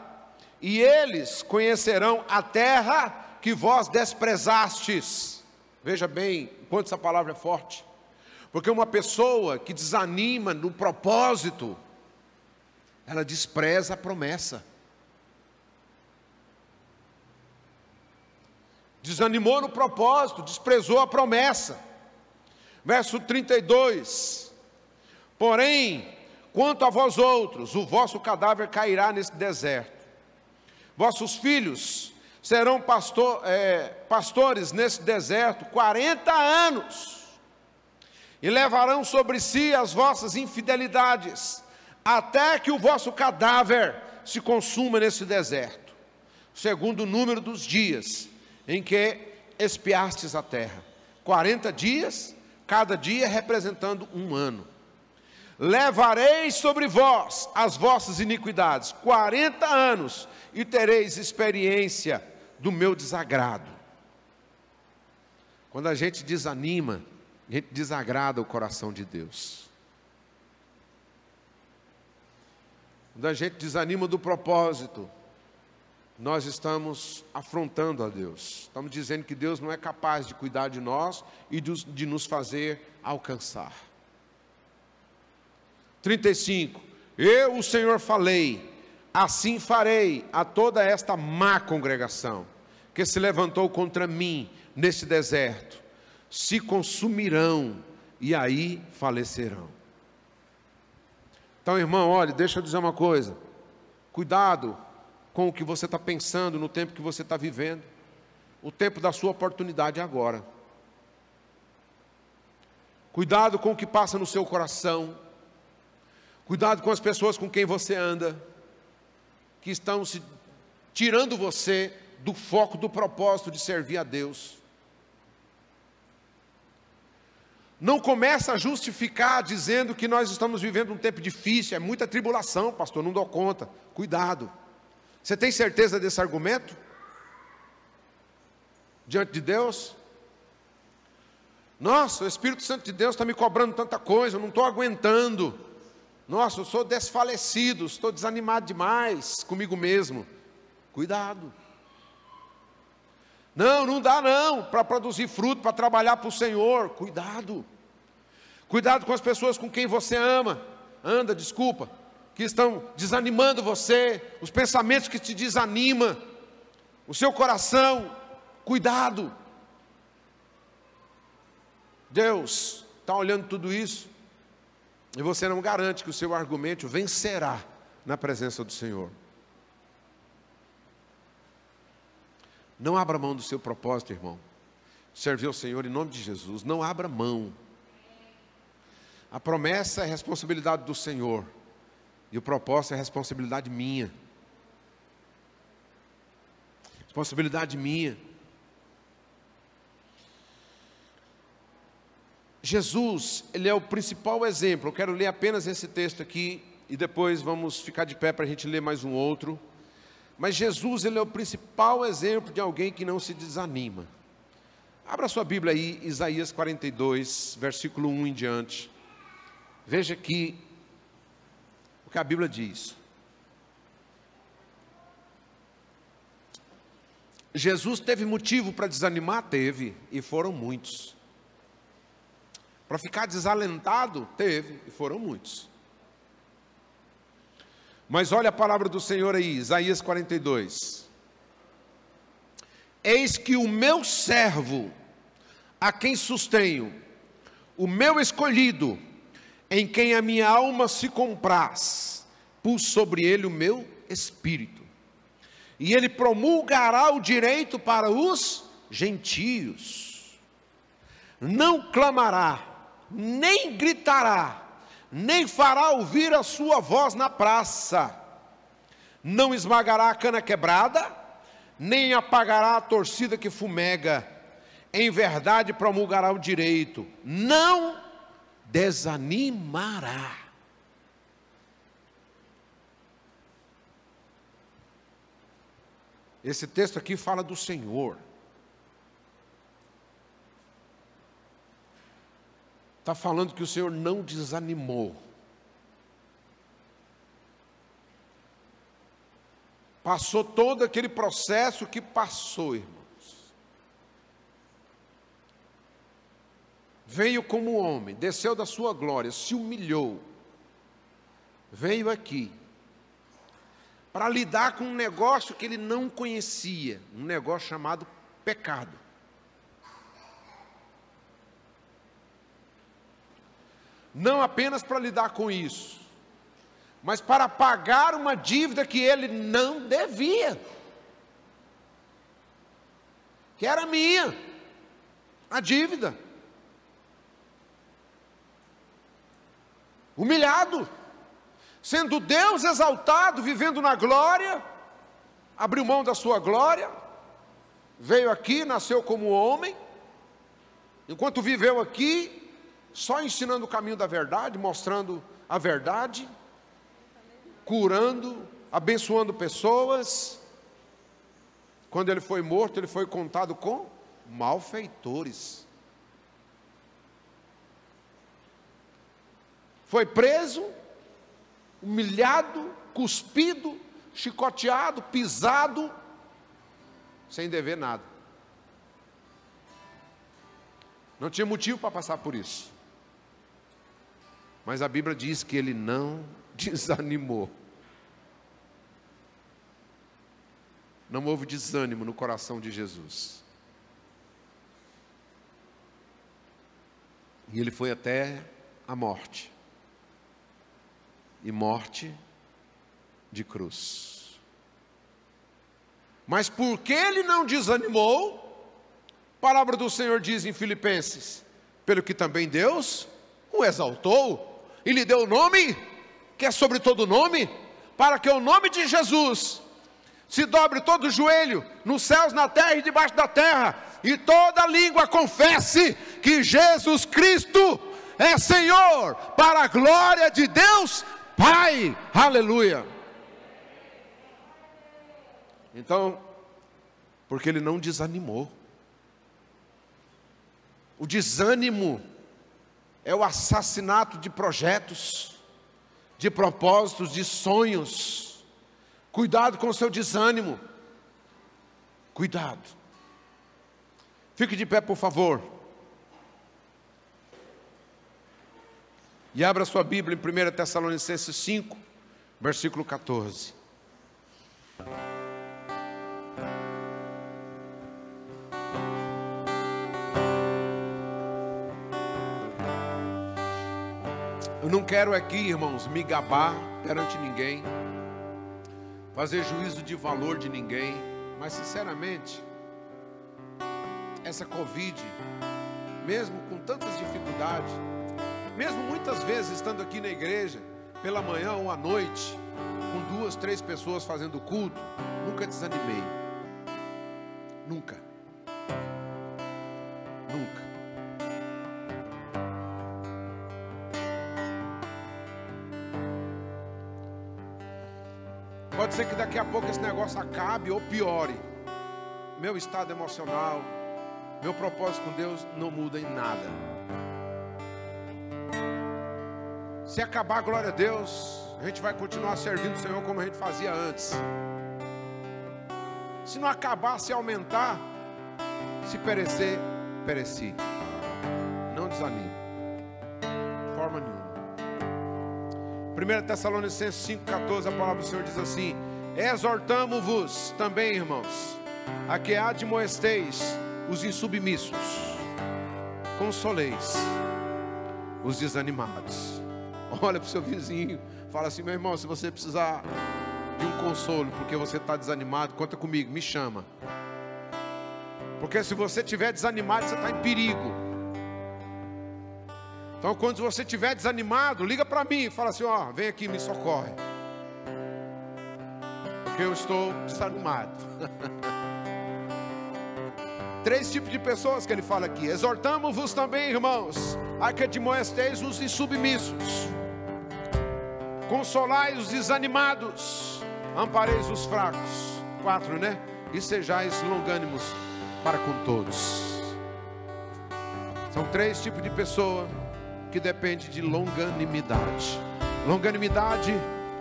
e eles conhecerão a terra que vós desprezastes. Veja bem, quanto essa palavra é forte. Porque uma pessoa que desanima no propósito, ela despreza a promessa. Desanimou no propósito, desprezou a promessa. Verso 32: Porém, quanto a vós outros, o vosso cadáver cairá nesse deserto, vossos filhos serão pastor, é, pastores nesse deserto 40 anos, e levarão sobre si as vossas infidelidades, até que o vosso cadáver se consuma nesse deserto, segundo o número dos dias em que espiastes a terra. 40 dias, cada dia representando um ano. Levareis sobre vós as vossas iniquidades, 40 anos, e tereis experiência do meu desagrado. Quando a gente desanima, a gente desagrada o coração de Deus. Quando a gente desanima do propósito, nós estamos afrontando a Deus. Estamos dizendo que Deus não é capaz de cuidar de nós e de nos fazer alcançar. 35. Eu, o Senhor, falei, assim farei a toda esta má congregação que se levantou contra mim neste deserto, se consumirão e aí falecerão. Então, irmão, olha, deixa eu dizer uma coisa. Cuidado com o que você está pensando no tempo que você está vivendo. O tempo da sua oportunidade é agora. Cuidado com o que passa no seu coração. Cuidado com as pessoas com quem você anda, que estão se tirando você do foco do propósito de servir a Deus. Não começa a justificar dizendo que nós estamos vivendo um tempo difícil, é muita tribulação, pastor, não dou conta. Cuidado. Você tem certeza desse argumento? Diante de Deus? Nossa, o Espírito Santo de Deus está me cobrando tanta coisa, eu não estou aguentando. Nossa, eu sou desfalecido, estou desanimado demais comigo mesmo. Cuidado. Não, não dá não, para produzir fruto, para trabalhar para o Senhor. Cuidado. Cuidado com as pessoas com quem você ama. Anda, desculpa que estão desanimando você, os pensamentos que te desanimam, o seu coração, cuidado. Deus está olhando tudo isso e você não garante que o seu argumento vencerá na presença do Senhor. Não abra mão do seu propósito, irmão. Servir ao Senhor em nome de Jesus. Não abra mão. A promessa é responsabilidade do Senhor. E o propósito é responsabilidade minha. Responsabilidade minha. Jesus, ele é o principal exemplo. Eu quero ler apenas esse texto aqui e depois vamos ficar de pé para a gente ler mais um outro. Mas Jesus, ele é o principal exemplo de alguém que não se desanima. Abra sua Bíblia aí, Isaías 42, versículo 1 em diante. Veja que o que a Bíblia diz. Jesus teve motivo para desanimar? Teve, e foram muitos. Para ficar desalentado, teve, e foram muitos. Mas olha a palavra do Senhor aí, Isaías 42. Eis que o meu servo, a quem sustenho, o meu escolhido, em quem a minha alma se compraz, pus sobre ele o meu espírito. E ele promulgará o direito para os gentios. Não clamará, nem gritará, nem fará ouvir a sua voz na praça. Não esmagará a cana quebrada, nem apagará a torcida que fumega. Em verdade promulgará o direito. Não desanimará. Esse texto aqui fala do Senhor. Está falando que o Senhor não desanimou. Passou todo aquele processo que passou, irmãos. Veio como homem, desceu da sua glória, se humilhou. Veio aqui para lidar com um negócio que ele não conhecia, um negócio chamado pecado. Não apenas para lidar com isso, mas para pagar uma dívida que ele não devia, que era minha, a dívida. Humilhado, sendo Deus exaltado, vivendo na glória, abriu mão da sua glória, veio aqui, nasceu como homem, enquanto viveu aqui, só ensinando o caminho da verdade, mostrando a verdade, curando, abençoando pessoas. Quando ele foi morto, ele foi contado com malfeitores. Foi preso, humilhado, cuspido, chicoteado, pisado, sem dever nada. Não tinha motivo para passar por isso. Mas a Bíblia diz que ele não desanimou. Não houve desânimo no coração de Jesus. E ele foi até a morte e morte de cruz. Mas porque ele não desanimou, a palavra do Senhor diz em Filipenses: pelo que também Deus o exaltou e lhe deu o nome, que é sobre todo nome, para que o nome de Jesus se dobre todo o joelho, nos céus, na terra e debaixo da terra, e toda língua confesse que Jesus Cristo é Senhor, para a glória de Deus Pai. Aleluia. Então, porque ele não desanimou. O desânimo é o assassinato de projetos, de propósitos, de sonhos. Cuidado com o seu desânimo. Cuidado. Fique de pé, por favor. E abra sua Bíblia em 1 Tessalonicenses 5, versículo 14. Eu não quero aqui, irmãos, me gabar perante ninguém, fazer juízo de valor de ninguém, mas sinceramente, essa Covid, mesmo com tantas dificuldades, mesmo muitas vezes estando aqui na igreja, pela manhã ou à noite, com duas, três pessoas fazendo culto, nunca desanimei. Nunca. Ser que daqui a pouco esse negócio acabe ou piore. Meu estado emocional, meu propósito com Deus não muda em nada. Se acabar, glória a Deus, a gente vai continuar servindo o Senhor como a gente fazia antes. Se não acabar, se aumentar, se perecer, pereci. Não desanime. forma nenhuma. 1 Tessalonicenses 5,14, a palavra do Senhor diz assim: Exortamo-vos também, irmãos, a que admoesteis os insubmissos, consoleis os desanimados. Olha para o seu vizinho, fala assim: meu irmão, se você precisar de um consolo porque você está desanimado, conta comigo, me chama. Porque se você estiver desanimado, você está em perigo. Então, quando você estiver desanimado, liga para mim e fala assim: ó, vem aqui, me socorre. Eu estou desanimado. Três tipos de pessoas que ele fala aqui. Exortamos-vos também, irmãos, a que admoesteis os insubmissos. Consolai os desanimados, ampareis os fracos. Quatro, né? E sejais longânimos para com todos. São três tipos de pessoa que depende de longanimidade. Longanimidade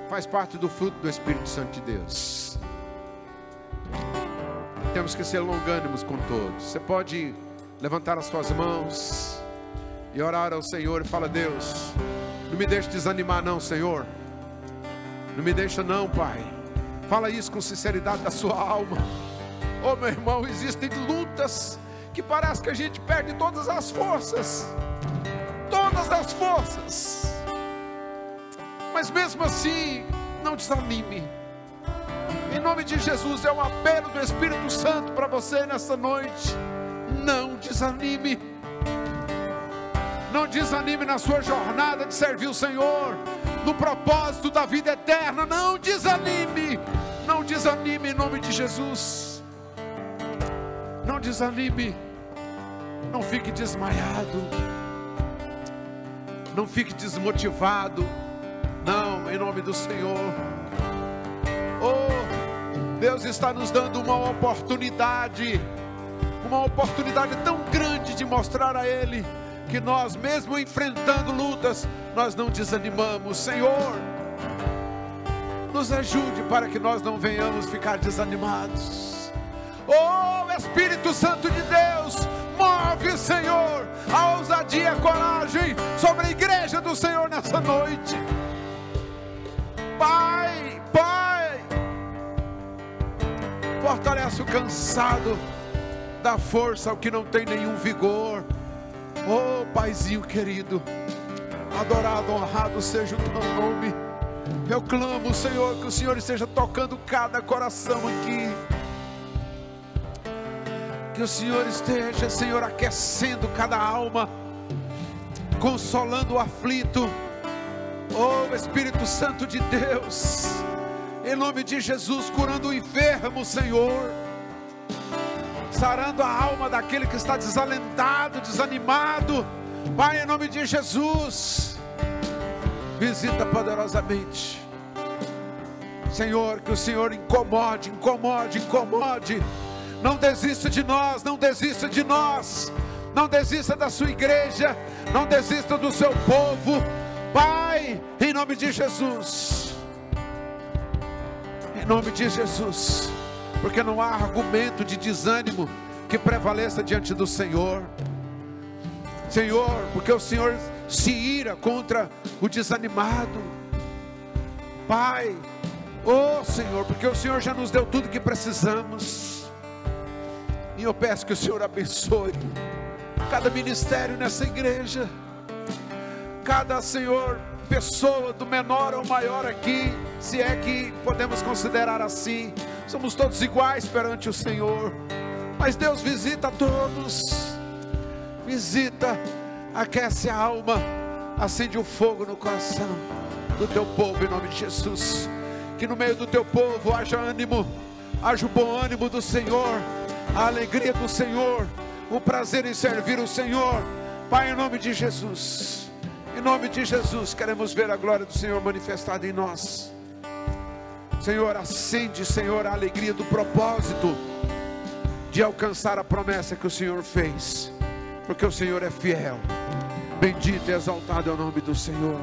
faz parte do fruto do Espírito Santo de Deus. Temos que ser longânimos com todos. Você pode levantar as suas mãos e orar ao Senhor e fala: Deus, não me deixe desanimar, não, Senhor. Não me deixa, não, Pai. Fala isso com sinceridade da sua alma. Oh, meu irmão, existem lutas que parece que a gente perde todas as forças todas as forças. Mas mesmo assim, não desanime. Em nome de Jesus, é um apelo do Espírito Santo para você nessa noite. Não desanime. Não desanime na sua jornada de servir o Senhor, no propósito da vida eterna. Não desanime. Não desanime em nome de Jesus. Não desanime. Não fique desmaiado não fique desmotivado. Não, em nome do Senhor. Oh, Deus está nos dando uma oportunidade, uma oportunidade tão grande de mostrar a Ele que nós, mesmo enfrentando lutas, nós não desanimamos. Senhor, nos ajude para que nós não venhamos ficar desanimados. Oh, Espírito Santo de Deus, Move, Senhor, a ousadia e a coragem sobre a igreja do Senhor nessa noite. Pai, Pai, fortalece o cansado, dá força ao que não tem nenhum vigor. Oh, Paizinho querido, adorado, honrado seja o teu nome. Eu clamo, Senhor, que o Senhor esteja tocando cada coração aqui que o Senhor esteja, Senhor, aquecendo cada alma, consolando o aflito. Oh Espírito Santo de Deus, em nome de Jesus, curando o enfermo, Senhor, sarando a alma daquele que está desalentado, desanimado. Pai, em nome de Jesus, visita poderosamente. Senhor, que o Senhor incomode, incomode, incomode não desista de nós, não desista de nós. Não desista da sua igreja, não desista do seu povo. Pai, em nome de Jesus. Em nome de Jesus. Porque não há argumento de desânimo que prevaleça diante do Senhor. Senhor, porque o Senhor se ira contra o desanimado. Pai, oh Senhor, porque o Senhor já nos deu tudo que precisamos. E eu peço que o Senhor abençoe cada ministério nessa igreja, cada Senhor, pessoa do menor ao maior aqui, se é que podemos considerar assim, somos todos iguais perante o Senhor, mas Deus visita todos, visita, aquece a alma, acende o fogo no coração do teu povo em nome de Jesus. Que no meio do teu povo haja ânimo, haja o bom ânimo do Senhor a alegria do Senhor, o prazer em servir o Senhor. Pai, em nome de Jesus, em nome de Jesus, queremos ver a glória do Senhor manifestada em nós. Senhor, acende, Senhor, a alegria do propósito de alcançar a promessa que o Senhor fez, porque o Senhor é fiel. Bendito e exaltado é o nome do Senhor.